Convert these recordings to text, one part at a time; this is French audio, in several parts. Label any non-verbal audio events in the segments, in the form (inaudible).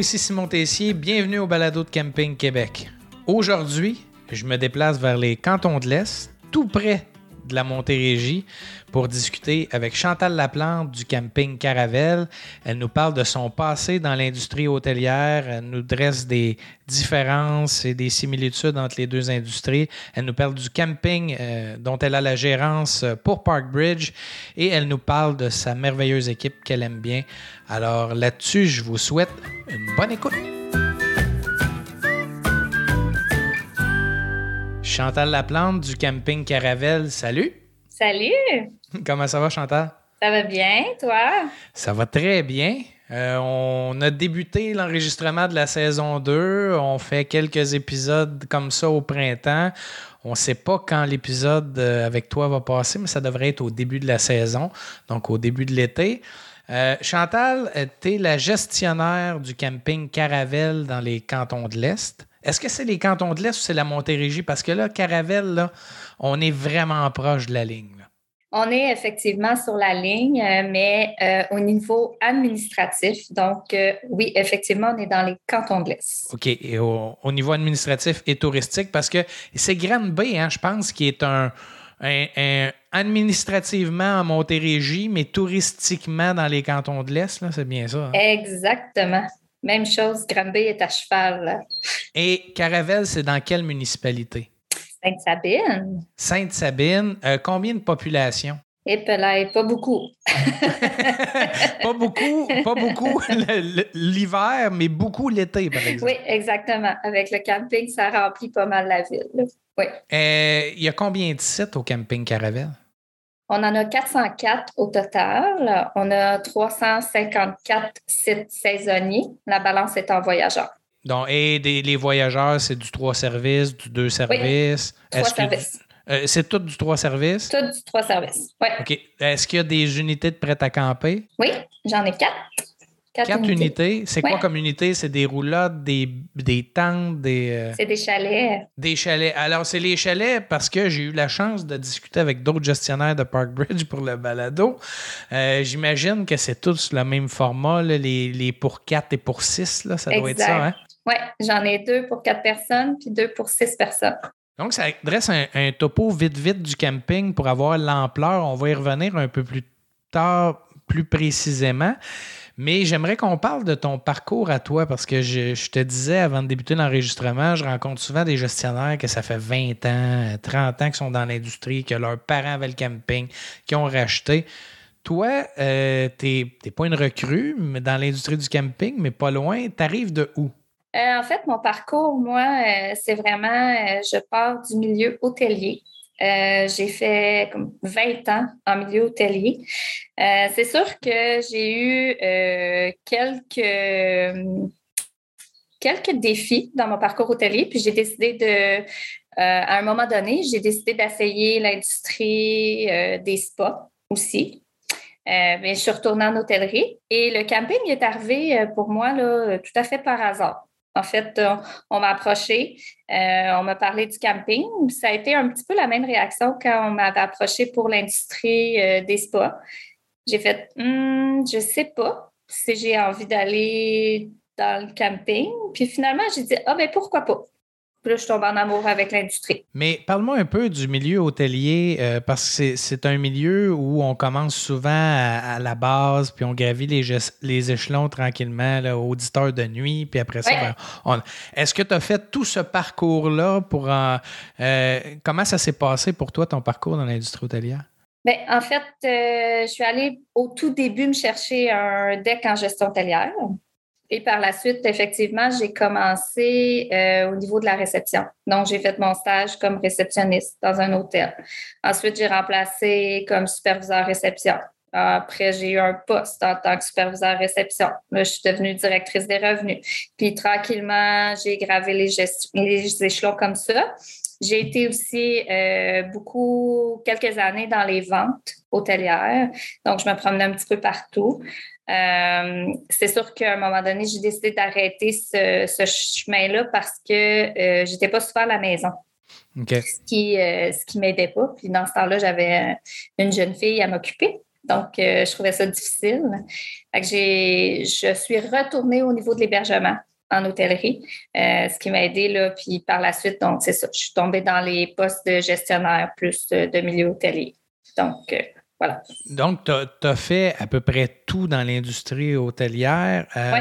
ici Simon Tessier, bienvenue au Balado de Camping Québec. Aujourd'hui, je me déplace vers les cantons de l'Est, tout près de la Montérégie, pour discuter avec Chantal Laplante du camping Caravelle. Elle nous parle de son passé dans l'industrie hôtelière, elle nous dresse des différences et des similitudes entre les deux industries. Elle nous parle du camping euh, dont elle a la gérance pour Parkbridge et elle nous parle de sa merveilleuse équipe qu'elle aime bien. Alors là-dessus, je vous souhaite une bonne écoute. Chantal Laplante du camping Caravelle, salut! Salut! (laughs) Comment ça va, Chantal? Ça va bien, toi? Ça va très bien. Euh, on a débuté l'enregistrement de la saison 2. On fait quelques épisodes comme ça au printemps. On ne sait pas quand l'épisode euh, avec toi va passer, mais ça devrait être au début de la saison, donc au début de l'été. Euh, Chantal, tu es la gestionnaire du camping Caravelle dans les cantons de l'Est. Est-ce que c'est les cantons de l'Est ou c'est la Montérégie? Parce que là, Caravelle, là, on est vraiment proche de la ligne. On est effectivement sur la ligne, euh, mais euh, au niveau administratif. Donc, euh, oui, effectivement, on est dans les cantons de l'Est. OK. Et au, niveau administratif et touristique, parce que c'est Granby, hein, je pense, qui est un, administrativement en Montérégie, mais touristiquement dans les cantons de l'Est, c'est bien ça. Hein? Exactement. Même chose, Granby est à cheval. Et Caravelle, c'est dans quelle municipalité? Sainte-Sabine. Sainte-Sabine. Euh, combien de population? Et (laughs) pas beaucoup. pas beaucoup, (laughs) pas beaucoup l'hiver, mais beaucoup l'été, par exemple. Oui, exactement. Avec le camping, ça remplit pas mal la ville. Oui. Euh, il y a combien de sites au camping Caravelle? On en a 404 au total. On a 354 sites saisonniers. La balance est en voyageurs. Donc, et les voyageurs, c'est du trois services, du deux services? Oui, trois services. Euh, c'est tout du trois services? Tout du trois services, oui. OK. Est-ce qu'il y a des unités de prêt à camper? Oui, j'en ai quatre. Quatre, unités. C'est quoi comme unité? C'est des roulottes, des, des tentes, des. Euh, c'est des chalets. Des chalets. Alors, c'est les chalets parce que j'ai eu la chance de discuter avec d'autres gestionnaires de Parkbridge pour le balado. Euh, j'imagine que c'est tous le même format, les, pour quatre et pour six, là, ça doit être ça, hein? Oui, j'en ai deux pour quatre personnes puis deux pour six personnes. Donc, ça dresse un, un topo vite-vite du camping pour avoir l'ampleur. On va y revenir un peu plus tard, plus précisément. Mais j'aimerais qu'on parle de ton parcours à toi parce que je, te disais avant de débuter l'enregistrement, je rencontre souvent des gestionnaires que ça fait 20 ans, 30 ans qu'ils sont dans l'industrie, que leurs parents avaient le camping, qui ont racheté. Toi, euh, tu n'es pas une recrue dans l'industrie du camping, mais pas loin. Tu arrives de où? Euh, en fait, mon parcours, moi, euh, c'est vraiment, je pars du milieu hôtelier. Euh, j'ai fait comme 20 ans en milieu hôtelier. Euh, c'est sûr que j'ai eu euh, quelques, quelques défis dans mon parcours hôtelier, puis j'ai décidé de, à un moment donné, j'ai décidé d'essayer l'industrie des spas aussi. mais je suis retournée en hôtellerie et le camping est arrivé pour moi là, tout à fait par hasard. En fait, on, m'a approché, euh, on m'a parlé du camping. Ça a été un petit peu la même réaction quand on m'avait approché pour l'industrie euh, des spas. J'ai fait, hmm, je sais pas si j'ai envie d'aller dans le camping. Puis finalement, j'ai dit, ah ben pourquoi pas? Puis là, je tombe en amour avec l'industrie. Mais parle-moi un peu du milieu hôtelier, euh, parce que c'est un milieu où on commence souvent à, la base, puis on gravit les, les échelons tranquillement, là, auditeur de nuit, puis après ça, ben, est-ce que tu as fait tout ce parcours-là pour... Euh, comment ça s'est passé pour toi, ton parcours dans l'industrie hôtelière? Bien, en fait, euh, je suis allée au tout début me chercher un deck en gestion hôtelière. Et par la suite, effectivement, j'ai commencé euh, au niveau de la réception. Donc, j'ai fait mon stage comme réceptionniste dans un hôtel. Ensuite, j'ai remplacé comme superviseur réception. Après, j'ai eu un poste en tant que superviseur réception. Là, je suis devenue directrice des revenus. Puis tranquillement, j'ai gravé les, les, échelons comme ça. J'ai été aussi euh, beaucoup, quelques années dans les ventes hôtelières. Donc, je me promenais un petit peu partout. Euh, c'est sûr qu'à un moment donné, j'ai décidé d'arrêter ce, chemin-là parce que euh, j'étais pas souvent à la maison. Ce qui, euh, ce qui m'aidait pas. Puis dans ce temps-là, j'avais une jeune fille à m'occuper. Donc, je trouvais ça difficile. Fait que je suis retournée au niveau de l'hébergement en hôtellerie, ce qui m'a aidé là. Puis par la suite, donc c'est ça, je suis tombée dans les postes de gestionnaire plus de milieu hôtelier. Donc, voilà. Donc, tu as, fait à peu près tout dans l'industrie hôtelière. oui.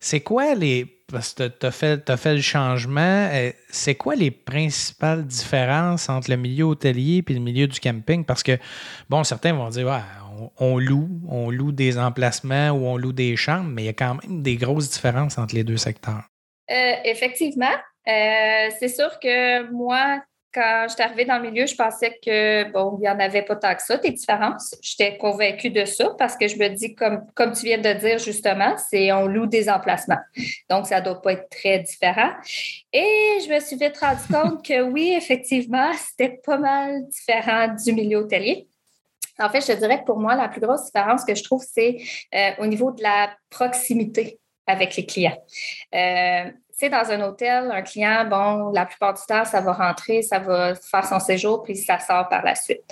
C'est quoi les. Parce que tu as, fait le changement. Euh, c'est quoi les principales différences entre le milieu hôtelier et le milieu du camping? Parce que, bon, certains vont dire, on, loue, on loue des emplacements ou on loue des chambres, mais il y a quand même des grosses différences entre les deux secteurs. Euh, effectivement. Euh, c'est sûr que moi, quand je suis arrivée dans le milieu, je pensais que, bon, il n'y en avait pas tant que ça, des différences. J'étais convaincue de ça parce que je me dis, comme, comme tu viens de dire justement, c'est on loue des emplacements. Donc, ça ne doit pas être très différent. Et je me suis vite rendu compte que oui, effectivement, c'était pas mal différent du milieu hôtelier. En fait, je dirais que pour moi, la plus grosse différence que je trouve, c'est euh, au niveau de la proximité avec les clients. Euh, dans un hôtel, un client, bon, la plupart du temps, ça va rentrer, ça va faire son séjour, puis ça sort par la suite.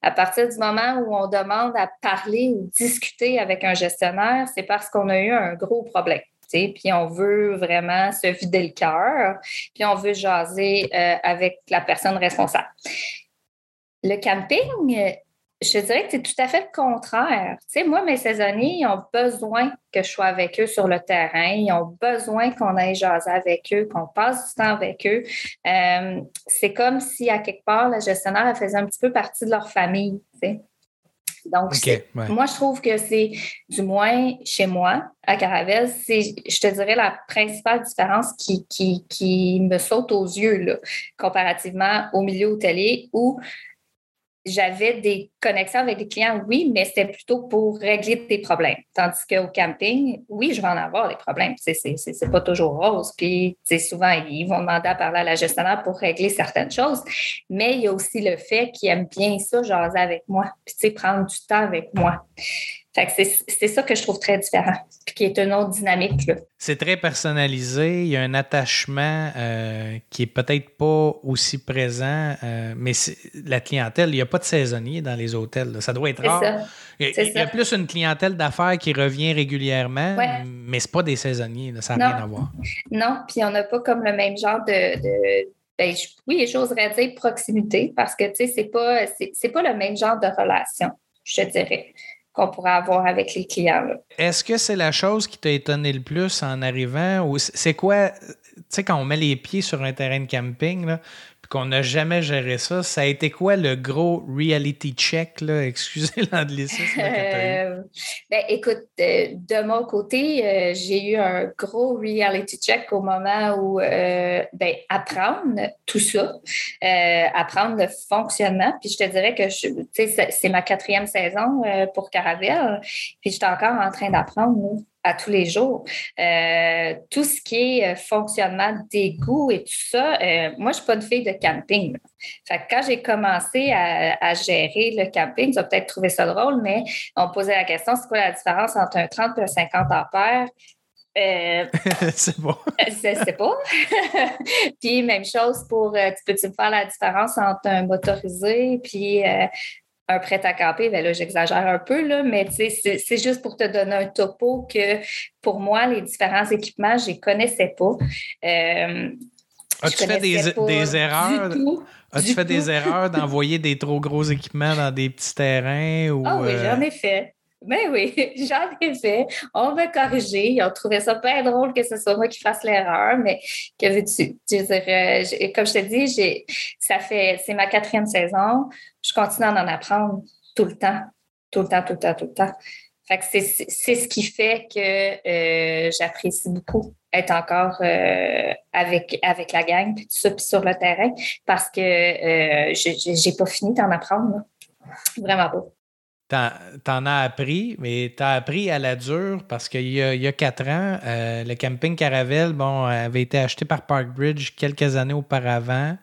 À partir du moment où on demande à parler ou discuter avec un gestionnaire, c'est parce qu'on a eu un gros problème. Puis on veut vraiment se vider le cœur, puis on veut jaser euh, avec la personne responsable. Le camping, je dirais que c'est tout à fait le contraire. Tu sais, moi, mes saisonniers, ils ont besoin que je sois avec eux sur le terrain. Ils ont besoin qu'on aille jaser avec eux, qu'on passe du temps avec eux. Euh, c'est comme si, à quelque part, le gestionnaire faisait un petit peu partie de leur famille. Tu sais. Donc, moi, je trouve que c'est, du moins chez moi, à Caravelle, c'est, je te dirais, la principale différence qui, qui, qui me saute aux yeux, là, comparativement au milieu hôtelier où j'avais des connexions avec des clients, oui, mais c'était plutôt pour régler des problèmes. Tandis qu'au camping, oui, je vais en avoir des problèmes. C'est, pas toujours rose. Puis, souvent, ils vont demander à parler à la gestionnaire pour régler certaines choses. Mais il y a aussi le fait qu'ils aiment bien ça, jaser avec moi. Puis, prendre du temps avec moi c'est ça que je trouve très différent, puis qui est une autre dynamique. C'est très personnalisé, il y a un attachement euh, qui est peut-être pas aussi présent, euh, mais la clientèle, il n'y a pas de saisonnier dans les hôtels. Ça doit être rare. Il, y a plus une clientèle d'affaires qui revient régulièrement, mais mais c'est pas des saisonniers, ça n'a rien à voir. Non, puis on n'a pas comme le même genre de, de ben, oui, j'oserais dire proximité, parce que tu sais, c'est pas, c'est pas le même genre de relation, je dirais qu'on pourrait avoir avec les clients. Est-ce que c'est la chose qui t'a étonné le plus en arrivant ou c'est quoi, tu sais, quand on met les pieds sur un terrain de camping, là, qu'on n'a jamais géré ça. Ça a été quoi le gros reality check, là? (laughs) Excusez l'anglicisme. Euh, ben, écoute, de, mon côté, euh, j'ai eu un gros reality check au moment où euh, ben, apprendre tout ça, apprendre le fonctionnement. Puis je te dirais que c'est ma quatrième saison pour Caravelle. Puis j'étais encore en train d'apprendre à tous les jours. Euh, tout ce qui est euh, fonctionnement d'égout et tout ça, euh, moi, je ne suis pas une fille de camping. Fait quand j'ai commencé à, gérer le camping, tu as peut-être trouvé ça drôle, mais on posait la question, c'est quoi la différence entre un 30 et un 50 ampères? (laughs) c'est bon. c'est pas. (laughs) puis même chose pour, tu peux-tu me faire la différence entre un motorisé puis un prêt à camper, ben là, j'exagère un peu, là, mais c'est juste pour te donner un topo que pour moi, les différents équipements, je ne les connaissais pas. Euh, As-tu fait des, erreurs? As-tu fait des erreurs d'envoyer des trop gros équipements dans des petits terrains? Ou, ah oui, j'en ai fait. Ben oui, (laughs) j'en ai fait. On m'a corrigé. Ils ont trouvé ça pas drôle que ce soit moi qui fasse l'erreur, mais que veux-tu? comme je te dis, ça fait, c'est ma quatrième saison. Je continue à en apprendre tout le temps, tout le temps, tout le temps, tout le temps. Fait que c'est, ce qui fait que euh, j'apprécie beaucoup être encore euh, avec, avec la gang, puis tout ça, puis sur le terrain, parce que euh, je n'ai pas fini d'en apprendre. Vraiment pas. T'en as appris, mais t'as appris à la dure parce qu'il y, y, a quatre ans, euh, le camping Caravelle bon, avait été acheté par Parkbridge quelques années auparavant.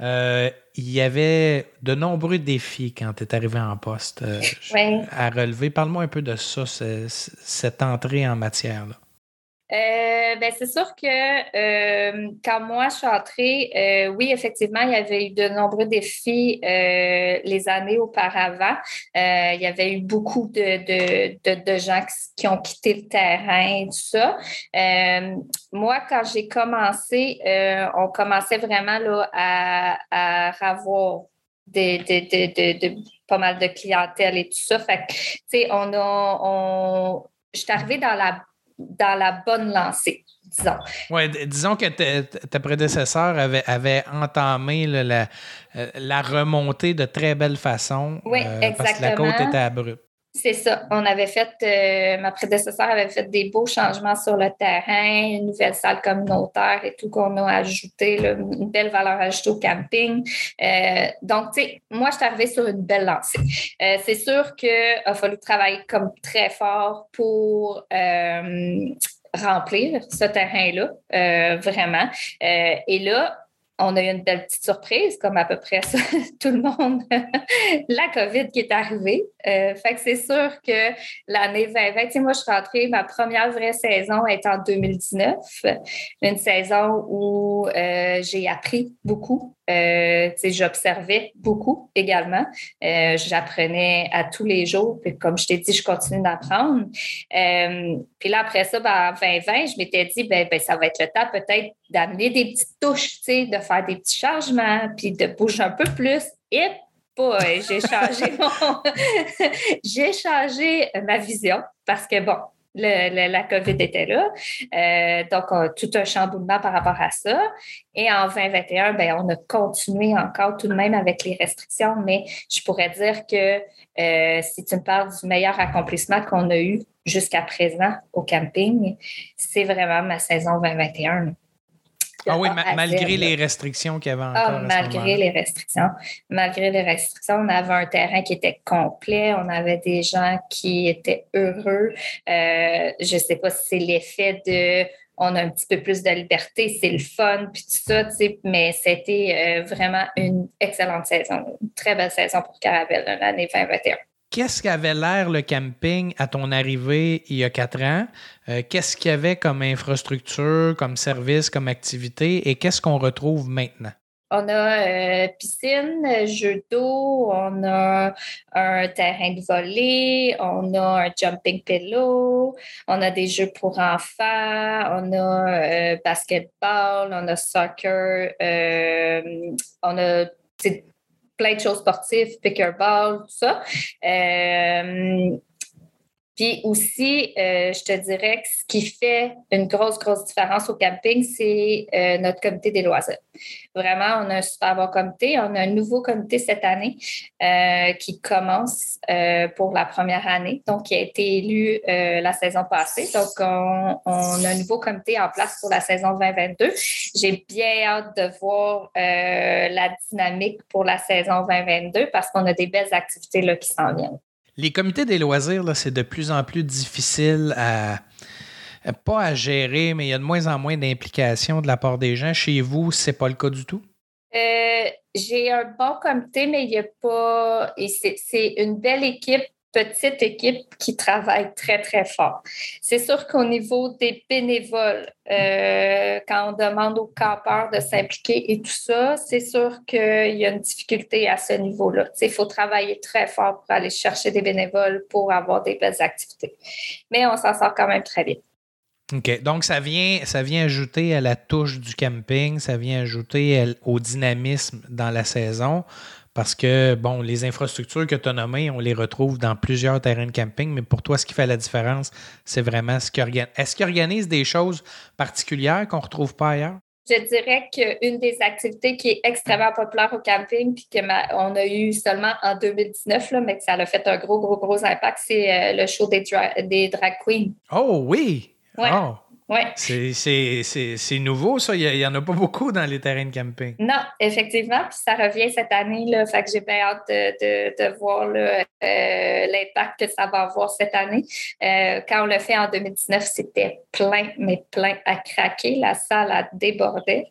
Euh, il y avait de nombreux défis quand tu es arrivé en poste euh, à relever. Parle-moi un peu de ça, cette entrée en matière. Là. Euh, ben, c'est sûr que euh, quand moi je suis entrée, euh, oui, effectivement, il y avait eu de nombreux défis les années auparavant. il y avait eu beaucoup de, de, gens qui, ont quitté le terrain, tout ça. moi, quand j'ai commencé, on commençait vraiment là, à, à avoir de, pas mal de clientèle et tout ça. Fait tu sais, on a, on, je suis arrivée dans la dans la bonne lancée, disons. Oui, disons que ta prédécesseur avait, avait entamé la, euh, la, remontée de très belle façon. Oui, exactement. Euh, parce que la côte était abrupte. C'est ça. On avait fait, euh, ma prédécesseur avait fait des beaux changements sur le terrain, une nouvelle salle communautaire et tout qu'on a ajouté, une belle valeur ajoutée au camping. Euh, donc, tu sais, moi, je suis arrivée sur une belle lancée. Euh, c'est sûr qu'il a fallu travailler comme très fort pour remplir ce terrain-là, vraiment. et là, on a eu une belle petite surprise, comme à peu près (laughs) tout le monde, (laughs) la COVID qui est arrivée. Euh, fait que c'est sûr que l'année 2020, moi, je suis rentrée, ma première vraie saison est en 2019, une saison où euh, j'ai appris beaucoup. Euh, j'observais beaucoup également. J'apprenais à tous les jours. Puis comme je t'ai dit, je continue d'apprendre. puis là, après ça, ben, en 2020, je m'étais dit, ben, ben, ça va être le temps peut-être d'amener des petites touches, de faire des petits changements, puis de bouger un peu plus. Et boy, j'ai changé (laughs) mon... (laughs) j'ai changé ma vision parce que bon, la COVID était là. Euh, donc, tout un chamboulement par rapport à ça. Et en 2021, ben, on a continué encore tout de même avec les restrictions, mais je pourrais dire que euh, si tu me parles du meilleur accomplissement qu'on a eu jusqu'à présent au camping, c'est vraiment ma saison 2021. Ah oui, malgré les restrictions qu'il y avait ah, encore. malgré les restrictions. Malgré les restrictions, on avait un terrain qui était complet, on avait des gens qui étaient heureux. Euh, je ne sais pas si c'est l'effet de on a un petit peu plus de liberté, c'est le fun, puis tout ça, mais c'était euh, vraiment une excellente saison, une très belle saison pour Caravelle l'année 2021 qu'est-ce qu'avait l'air le camping à ton arrivée il y a quatre ans? Euh, qu'est-ce qu'il y avait comme infrastructure, comme service, comme activité? Et qu'est-ce qu'on retrouve maintenant? On a euh, piscine, jeu d'eau, on a un terrain de volée, on a un jumping pillow, on a des jeux pour enfants, on a euh, basketball, on a soccer, on a plein de choses sportives, pickleball, tout ça. Euh, puis aussi, euh, je te dirais que ce qui fait une grosse, grosse différence au camping, c'est euh, notre comité des loisirs. Vraiment, on a un super bon comité. On a un nouveau comité cette année euh, qui commence pour la première année, donc qui a été élu la saison passée. Donc, on, on, a un nouveau comité en place pour la saison 2022. J'ai bien hâte de voir la dynamique pour la saison 2022 parce qu'on a des belles activités là, qui s'en viennent. Les comités des loisirs, c'est de plus en plus difficile à, gérer, mais il y a de moins en moins d'implication de la part des gens. Chez vous, c'est pas le cas du tout? Euh, j'ai un bon comité, mais il n'y a pas. c'est une belle équipe petite équipe qui travaille très, très fort. C'est sûr qu'au niveau des bénévoles, euh, quand on demande aux campeurs de s'impliquer et tout ça, c'est sûr qu'il y a une difficulté à ce niveau-là. Il faut travailler très fort pour aller chercher des bénévoles pour avoir des belles activités. Mais on s'en sort quand même très vite. OK. Donc, ça vient, ça vient ajouter à la touche du camping, ça vient ajouter au dynamisme dans la saison. Parce que, bon, les infrastructures que tu as nommées, on les retrouve dans plusieurs terrains de camping, mais pour toi, ce qui fait la différence, c'est vraiment ce qui organise. Est-ce qu'ils organisent des choses particulières qu'on ne retrouve pas ailleurs? Je dirais qu'une des activités qui est extrêmement populaire au camping, puis qu'on a eu seulement en 2019, là, mais que ça a fait un gros, gros, gros impact, c'est euh, le show des, des drag queens. Oh oui! Ouais. Oh. C'est nouveau, ça. Il n'y en a pas beaucoup dans les terrains de camping. Non, effectivement. Puis ça revient cette année. Là, fait que j'ai bien hâte de, de, voir euh, l'impact que ça va avoir cette année. Euh, quand on l'a fait en 2019, c'était plein, mais plein à craquer. La salle a débordé.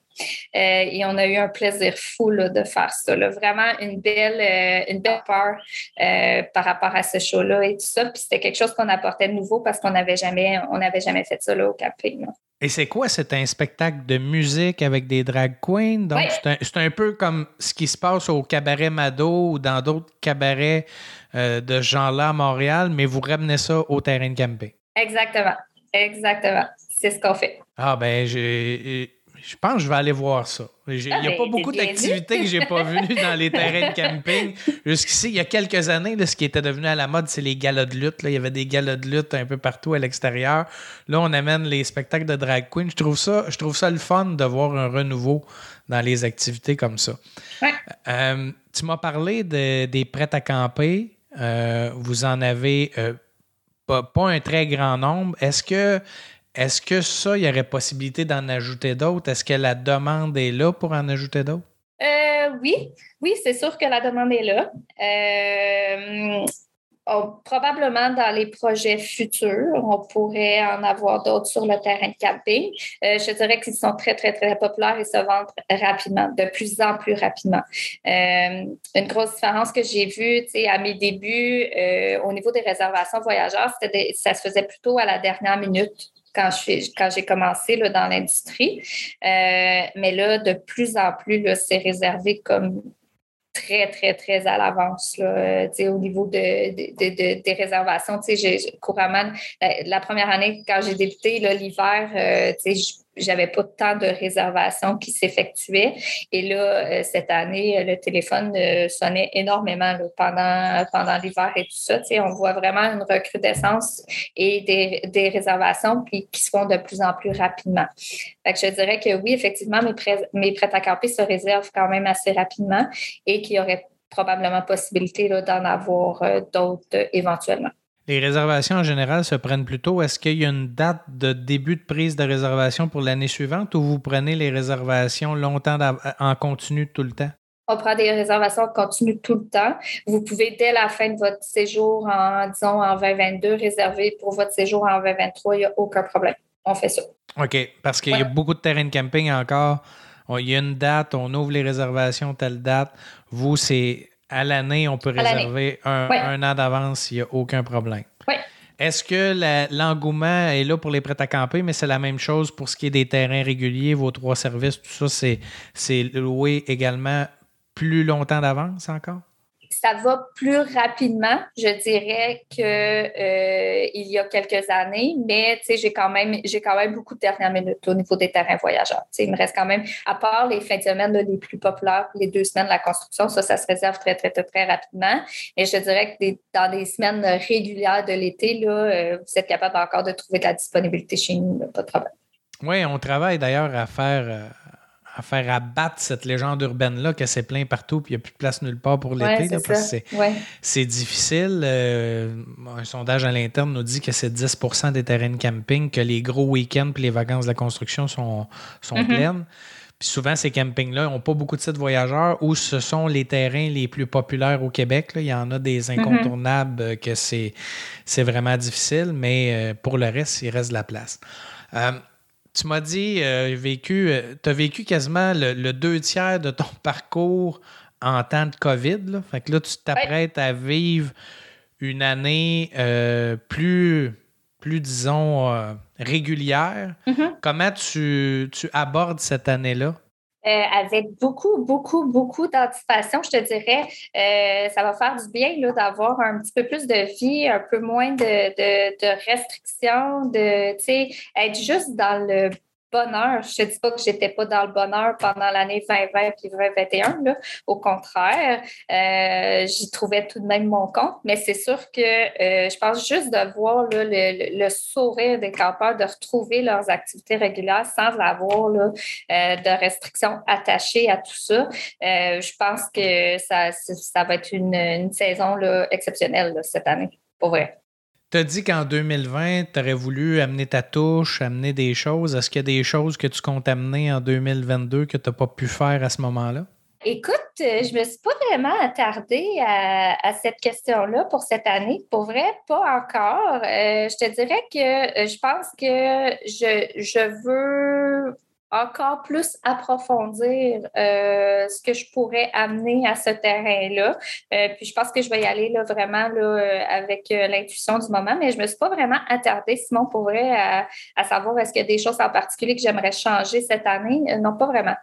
Et on a eu un plaisir fou de faire ça. Vraiment une belle, une belle peur par rapport à ce show-là et tout ça. Puis c'était quelque chose qu'on apportait de nouveau parce qu'on n'avait jamais, on jamais fait ça là, au camping. Et c'est quoi? C'est un spectacle de musique avec des drag queens? Donc, c'est un, peu comme ce qui se passe au cabaret Mado ou dans d'autres cabarets euh, de ce genre-là à Montréal, mais vous ramenez ça au terrain de camping. Exactement. Exactement. C'est ce qu'on fait. Ah, ben, j'ai je pense que je vais aller voir ça. Il n'y a ah, pas ben, beaucoup d'activités que je n'ai pas vues dans les terrains de camping. Jusqu'ici, il y a quelques années, ce qui était devenu à la mode, c'est les galas de lutte. Il y avait des galas de lutte un peu partout à l'extérieur. Là, on amène les spectacles de drag queen. Je trouve ça, je trouve ça le fun de voir un renouveau dans les activités comme ça. Euh, tu m'as parlé des prêts à camper. Euh, vous en avez euh, pas, pas, un très grand nombre. Est-ce que est-ce que ça, il y aurait possibilité d'en ajouter d'autres? Est-ce que la demande est là pour en ajouter d'autres? Euh, oui, oui, c'est sûr que la demande est là. Euh, probablement dans les projets futurs, on pourrait en avoir d'autres sur le terrain de camping. Euh, je dirais qu'ils sont très, très, très populaires et se vendent rapidement, de plus en plus rapidement. une grosse différence que j'ai vue à mes débuts au niveau des réservations voyageurs, c'était ça se faisait plutôt à la dernière minute quand quand j'ai commencé là, dans l'industrie. Euh, mais là, de plus en plus, c'est réservé comme très, très, très à l'avance euh, au niveau de, des réservations. Couramment, la, première année, quand j'ai débuté l'hiver, euh, j'avais pas tant de réservations qui s'effectuaient. Et là, euh, cette année, le téléphone euh, sonnait énormément pendant, pendant l'hiver et tout ça. on voit vraiment une recrudescence et des, réservations qui se font de plus en plus rapidement. je dirais que oui, effectivement, mes prêts, mes à camper se réservent quand même assez rapidement et qu'il y aurait probablement possibilité d'en avoir euh, d'autres éventuellement. Les réservations en général se prennent plus tôt. Est-ce qu'il y a une date de début de prise de réservation pour l'année suivante ou vous prenez les réservations longtemps en continu tout le temps? On prend des réservations en continu tout le temps. Vous pouvez, dès la fin de votre séjour, en, disons, en 2022, réserver pour votre séjour en 2023. Il n'y a aucun problème. On fait ça. OK. Parce qu'il y a beaucoup de terrains de camping encore. Il y a une date, on ouvre les réservations telle date. Vous, c'est à l'année, on peut réserver un, an d'avance, il n'y a aucun problème. Oui. Est-ce que l'engouement est là pour les prêts à camper, mais c'est la même chose pour ce qui est des terrains réguliers, vos trois services, tout ça, c'est loué également plus longtemps d'avance encore? Ça va plus rapidement, je dirais, qu'il euh, y a quelques années, mais j'ai quand même j'ai quand même beaucoup de dernières minutes au niveau des terrains voyageurs. il me reste quand même, à part les fins de semaine les plus populaires, les deux semaines de la construction, ça, ça se réserve très, très, très, très rapidement. Et je dirais que dans des semaines régulières de l'été, là, euh, vous êtes capable encore de trouver de la disponibilité chez nous, pas de problème. Oui, on travaille d'ailleurs à faire euh, à faire abattre cette légende urbaine-là que c'est plein partout puis il n'y a plus de place nulle part pour l'été. c'est difficile. Euh, un sondage à l'interne nous dit que c'est 10% des terrains de camping, que les gros week-ends puis les vacances de la construction sont, sont mm-hmm. pleines. Puis souvent, ces campings-là n'ont pas beaucoup de sites voyageurs ou ce sont les terrains les plus populaires au Québec. Il y en a des mm-hmm. incontournables euh, que c'est vraiment difficile, mais euh, pour le reste, il reste de la place tu m'as dit, euh, vécu, euh, tu as vécu quasiment le, deux tiers de ton (laughs) parcours en temps de COVID. Là. Fait que là, tu t'apprêtes à vivre une année euh, plus, plus, disons, régulière. Mm-hmm. Comment tu, tu abordes cette année-là? Euh, avec beaucoup, beaucoup, beaucoup d'anticipation, je te dirais, euh, ça va faire du bien d'avoir un petit peu plus de vie, un peu moins de, de, de restrictions, de, être juste dans le bonheur. Je ne dis pas que j'étais pas dans le bonheur pendant l'année 2020 puis 2021. Là. Au contraire, euh, j'y trouvais tout de même mon compte. Mais c'est sûr que euh, je pense juste de voir le, le, sourire des campeurs, de retrouver leurs activités régulières sans avoir là, euh, de restrictions attachées à tout ça. je pense que ça, ça va être une, une saison là, exceptionnelle cette année, pour vrai. Tu as dit qu'en 2020, tu aurais voulu amener ta touche, amener des choses. Est-ce qu'il y a des choses que tu comptes amener en 2022 que tu n'as pas pu faire à ce moment-là? Écoute, euh, je me suis pas vraiment attardée à, cette question-là pour cette année. Pour vrai, pas encore. Euh, je te dirais que euh, je pense que je, je veux encore plus approfondir euh, ce que je pourrais amener à ce terrain-là. Euh, puis je pense que je vais y aller là, vraiment là, avec l'intuition du moment, mais je ne me suis pas vraiment attardée, Simon, pour vrai, à, à savoir est-ce qu'il y a des choses en particulier que j'aimerais changer cette année? non, pas vraiment.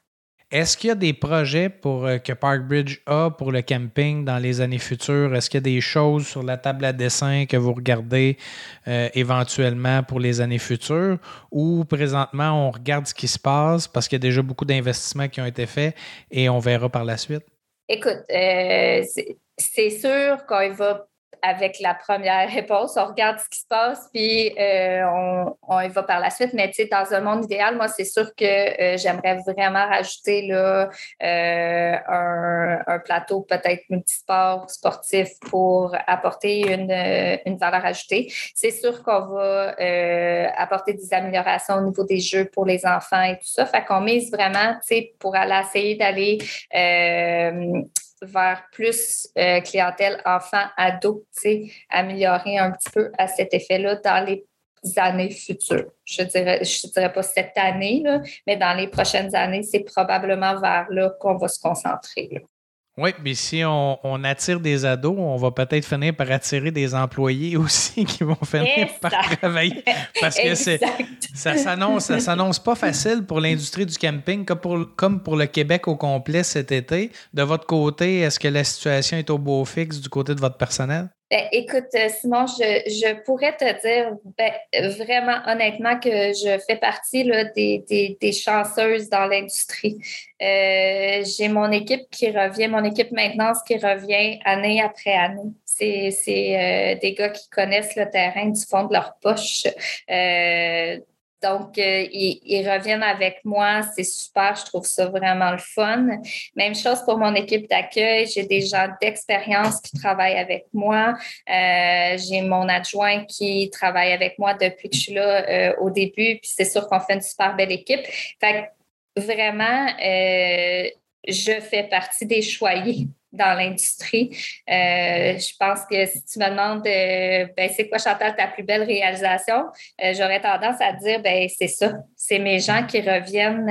Est-ce qu'il y a des projets pour, euh, que Parkbridge a pour le camping dans les années futures? Est-ce qu'il y a des choses sur la table à dessin que vous regardez euh, éventuellement pour les années futures? Ou présentement, on regarde ce qui se passe parce qu'il y a déjà beaucoup d'investissements qui ont été faits et on verra par la suite? Écoute, euh, c'est sûr qu'on va avec la première réponse. On regarde ce qui se passe, puis euh, on, y va par la suite. Mais tu sais, dans un monde idéal, moi, c'est sûr que euh, j'aimerais vraiment rajouter là, euh, un, plateau peut-être multisport sportif pour apporter une, une valeur ajoutée. C'est sûr qu'on va apporter des améliorations au niveau des jeux pour les enfants et tout ça. Fait qu'on mise vraiment, tu sais, pour aller essayer d'aller vers plus euh, clientèle enfant-ado, améliorer un petit peu à cet effet-là dans les années futures. Je dirais, je dirais pas cette année, là, mais dans les prochaines années, c'est probablement vers là qu'on va se concentrer. Oui, mais si on, attire des ados, on va peut-être finir par attirer des employés (laughs) aussi qui vont finir par travailler. Parce que c'est, ça s'annonce, ça s'annonce pas facile pour l'industrie du camping comme pour, comme pour le Québec au complet cet été. De votre côté, est-ce que la situation est au beau fixe du côté de votre personnel? Ben, écoute, euh, Simon, je, je, pourrais te dire ben, vraiment honnêtement que je fais partie là, des, des, des, chanceuses dans l'industrie. Euh, j'ai mon équipe qui revient, mon équipe maintenance qui revient année après année. C'est euh, des gars qui connaissent le terrain du fond de leur poche. Euh, donc, euh, ils, reviennent avec moi. C'est super. Je trouve ça vraiment le fun. Même chose pour mon équipe d'accueil. J'ai des gens d'expérience qui travaillent avec moi. Euh, j'ai mon adjoint qui travaille avec moi depuis que je suis là euh, au début. Puis c'est sûr qu'on fait une super belle équipe. Fait que vraiment, je fais partie des choyés dans l'industrie. Euh, je pense que si tu me demandes euh, ben, c'est quoi Chantal ta plus belle réalisation, euh, j'aurais tendance à dire ben c'est ça, c'est mes gens qui reviennent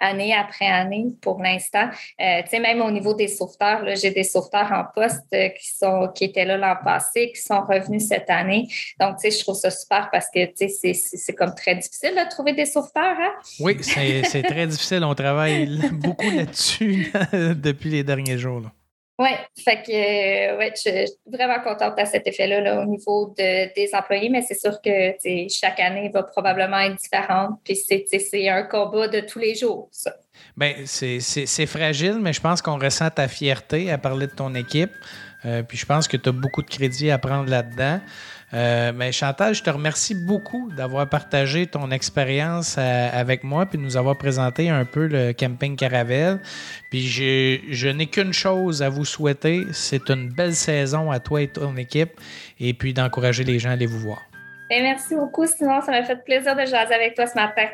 année après année pour l'instant. tu sais même au niveau des sauveteurs, j'ai des sauveteurs en poste qui sont qui étaient là l'an passé, qui sont revenus cette année. Donc tu sais je trouve ça super parce que tu sais c'est comme très difficile de trouver des sauveteurs. Hein? Oui, c'est très difficile. On travaille (laughs) beaucoup là-dessus (laughs) depuis les derniers jours. Oui, fait que euh, ouais, je suis vraiment contente à cet effet-là au niveau de, des employés, mais c'est sûr que chaque année va probablement être différente. Puis c'est un combat de tous les jours, ça. Bien, c'est fragile, mais je pense qu'on ressent ta fierté à parler de ton équipe. Euh, puis je pense que tu as beaucoup de crédit à prendre là-dedans. Euh, mais Chantal, je te remercie beaucoup d'avoir partagé ton expérience euh, avec moi puis de nous avoir présenté un peu le camping Caravelle. Puis je n'ai qu'une chose à vous souhaiter, c'est une belle saison à toi et ton équipe et puis d'encourager les gens à aller vous voir. Ben, merci beaucoup, Simon. Ça m'a fait plaisir de jaser avec toi ce matin.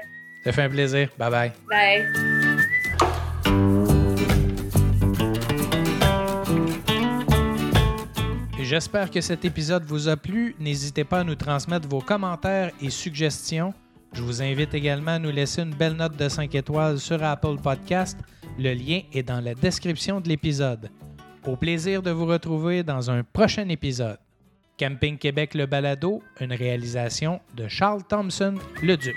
Ça fait un plaisir. Bye bye. Bye. J'espère que cet épisode vous a plu. N'hésitez pas à nous transmettre vos commentaires et suggestions. Je vous invite également à nous laisser une belle note de 5 étoiles sur Apple Podcast. Le lien est dans la description de l'épisode. Au plaisir de vous retrouver dans un prochain épisode. Camping Québec Le Balado, une réalisation de Charles Thompson, le Duc.